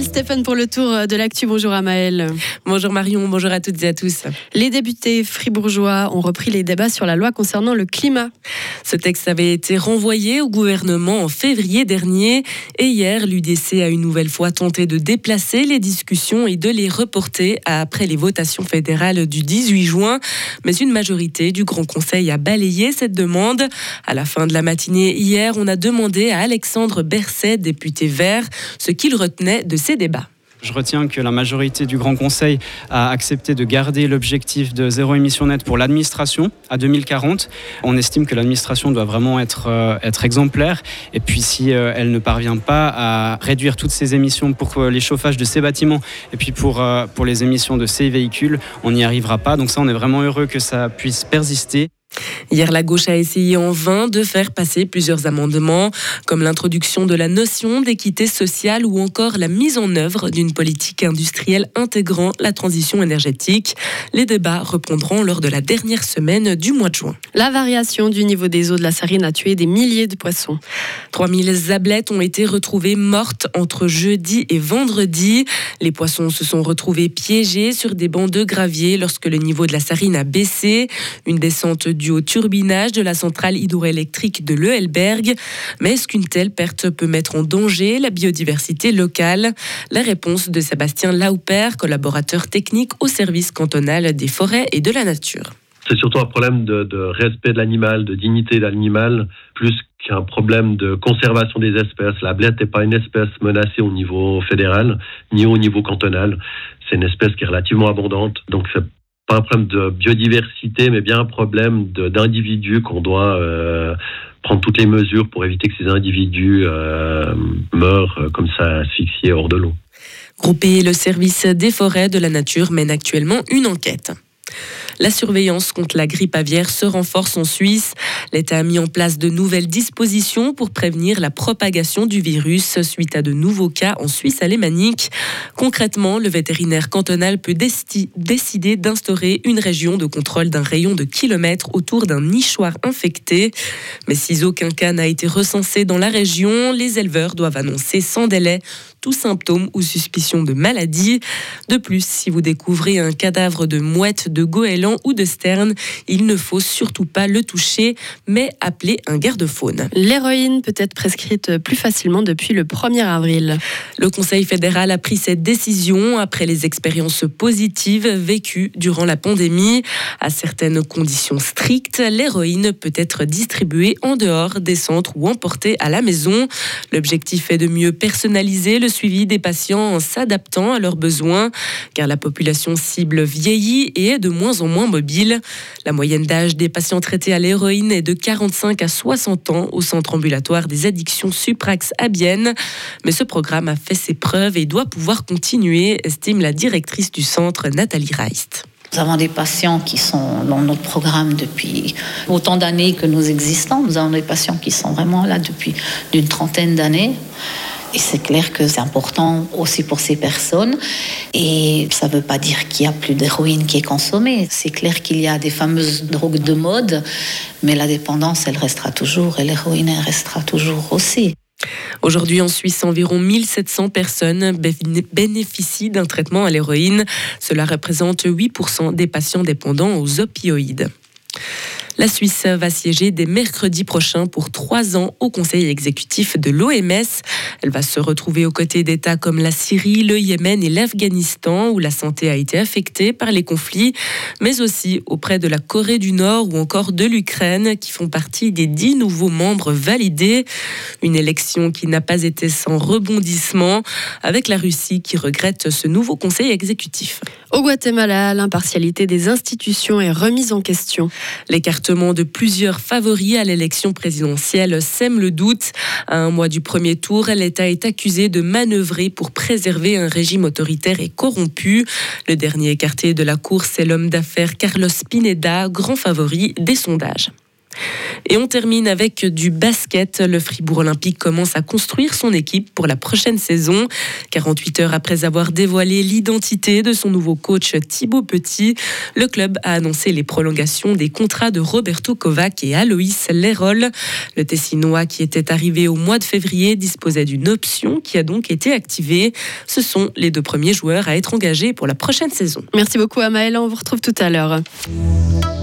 Stéphane pour le tour de l'actu. Bonjour à. Bonjour Marion, bonjour à toutes et à tous. Les députés fribourgeois ont repris les débats sur la loi concernant le climat. Ce texte avait été renvoyé au gouvernement en février dernier et hier, l'UDC a une nouvelle fois tenté de déplacer les discussions et de les reporter après les votations fédérales du 18 juin. Mais une majorité du Grand Conseil a balayé cette demande. À la fin de la matinée hier, on a demandé à Alexandre Berset, député vert, ce qu'il retenait de ces débats. Je retiens que la majorité du Grand Conseil a accepté de garder l'objectif de zéro émission nette pour l'administration à 2040. On estime que l'administration doit vraiment être, euh, être exemplaire. Et puis si euh, elle ne parvient pas à réduire toutes ces émissions pour euh, les chauffages de ces bâtiments et puis pour, pour les émissions de ces véhicules, on n'y arrivera pas. Donc ça, on est vraiment heureux que ça puisse persister. Hier, la gauche a essayé en vain de faire passer plusieurs amendements, comme l'introduction de la notion d'équité sociale ou encore la mise en œuvre d'une politique industrielle intégrant la transition énergétique. Les débats reprendront lors de la dernière semaine du mois de juin. La variation du niveau des eaux de la Sarine a tué des milliers de poissons. 3000 zablettes ont été retrouvées mortes entre jeudi et vendredi. Les poissons se sont retrouvés piégés sur des bancs de gravier lorsque le niveau de la Sarine a baissé. Une descente due au turbinage de la centrale hydroélectrique de Lehelberg. Mais est-ce qu'une telle perte peut mettre en danger la biodiversité locale? La réponse de Sébastien Lauper, collaborateur technique au service cantonal des forêts et de la nature. C'est surtout un problème de, respect de l'animal, de dignité de l'animal, plus qu'un problème de conservation des espèces. La blette n'est pas une espèce menacée au niveau fédéral, ni au niveau cantonal. C'est une espèce qui est relativement abondante, donc c'est pas un problème de biodiversité, mais bien un problème d'individus qu'on doit euh, prendre toutes les mesures pour éviter que ces individus euh, meurent euh, comme ça asphyxiés hors de l'eau. Groupé, le service des forêts de la nature mène actuellement une enquête. La surveillance contre la grippe aviaire se renforce en Suisse. L'État a mis en place de nouvelles dispositions pour prévenir la propagation du virus suite à de nouveaux cas en Suisse alémanique. Concrètement, le vétérinaire cantonal peut décider d'instaurer une région de contrôle d'un rayon de kilomètres autour d'un nichoir infecté. Mais si aucun cas n'a été recensé dans la région, les éleveurs doivent annoncer sans délai tout symptôme ou suspicion de maladie. De plus, si vous découvrez un cadavre de mouette, de goéland ou de sterne, il ne faut surtout pas le toucher, mais appeler un garde-faune. L'héroïne peut être prescrite plus facilement depuis le 1er avril. Le Conseil fédéral a pris cette décision après les expériences positives vécues durant la pandémie. À certaines conditions strictes, l'héroïne peut être distribuée en dehors des centres ou emportée à la maison. L'objectif est de mieux personnaliser le suivi des patients en s'adaptant à leurs besoins, car la population cible vieillit et est de moins en moins mobile. La moyenne d'âge des patients traités à l'héroïne est de 45 à 60 ans au centre ambulatoire des addictions Suprax à. Mais ce programme a fait ses preuves et doit pouvoir continuer, estime la directrice du centre, Nathalie Reist. Nous avons des patients qui sont dans notre programme depuis autant d'années que nous existons. Nous avons des patients qui sont vraiment là depuis une trentaine d'années. C'est clair que c'est important aussi pour ces personnes. Et ça ne veut pas dire qu'il n'y a plus d'héroïne qui est consommée. C'est clair qu'il y a des fameuses drogues de mode, mais la dépendance, elle restera toujours et l'héroïne, elle restera toujours aussi. Aujourd'hui, en Suisse, environ 1700 personnes bénéficient d'un traitement à l'héroïne. Cela représente 8% des patients dépendants aux opioïdes. La Suisse va siéger dès mercredi prochain pour trois ans au Conseil exécutif de l'OMS. Elle va se retrouver aux côtés d'États comme la Syrie, le Yémen et l'Afghanistan, où la santé a été affectée par les conflits, mais aussi auprès de la Corée du Nord ou encore de l'Ukraine, qui font partie des dix nouveaux membres validés. Une élection qui n'a pas été sans rebondissement, avec la Russie qui regrette ce nouveau Conseil exécutif. Au Guatemala, l'impartialité des institutions est remise en question. L'écartement de plusieurs favoris à l'élection présidentielle sème le doute. À un mois du premier tour, l'État est accusé de manœuvrer pour préserver un régime autoritaire et corrompu. Le dernier écarté de la course est l'homme d'affaires Carlos Pineda, grand favori des sondages. Et on termine avec du basket. Le Fribourg Olympique commence à construire son équipe pour la prochaine saison. 48 heures après avoir dévoilé l'identité de son nouveau coach Thibaut Petit, le club a annoncé les prolongations des contrats de Roberto Kovac et Aloïs Lerol. Le Tessinois qui était arrivé au mois de février disposait d'une option qui a donc été activée. Ce sont les deux premiers joueurs à être engagés pour la prochaine saison. Merci beaucoup Amaël, on vous retrouve tout à l'heure.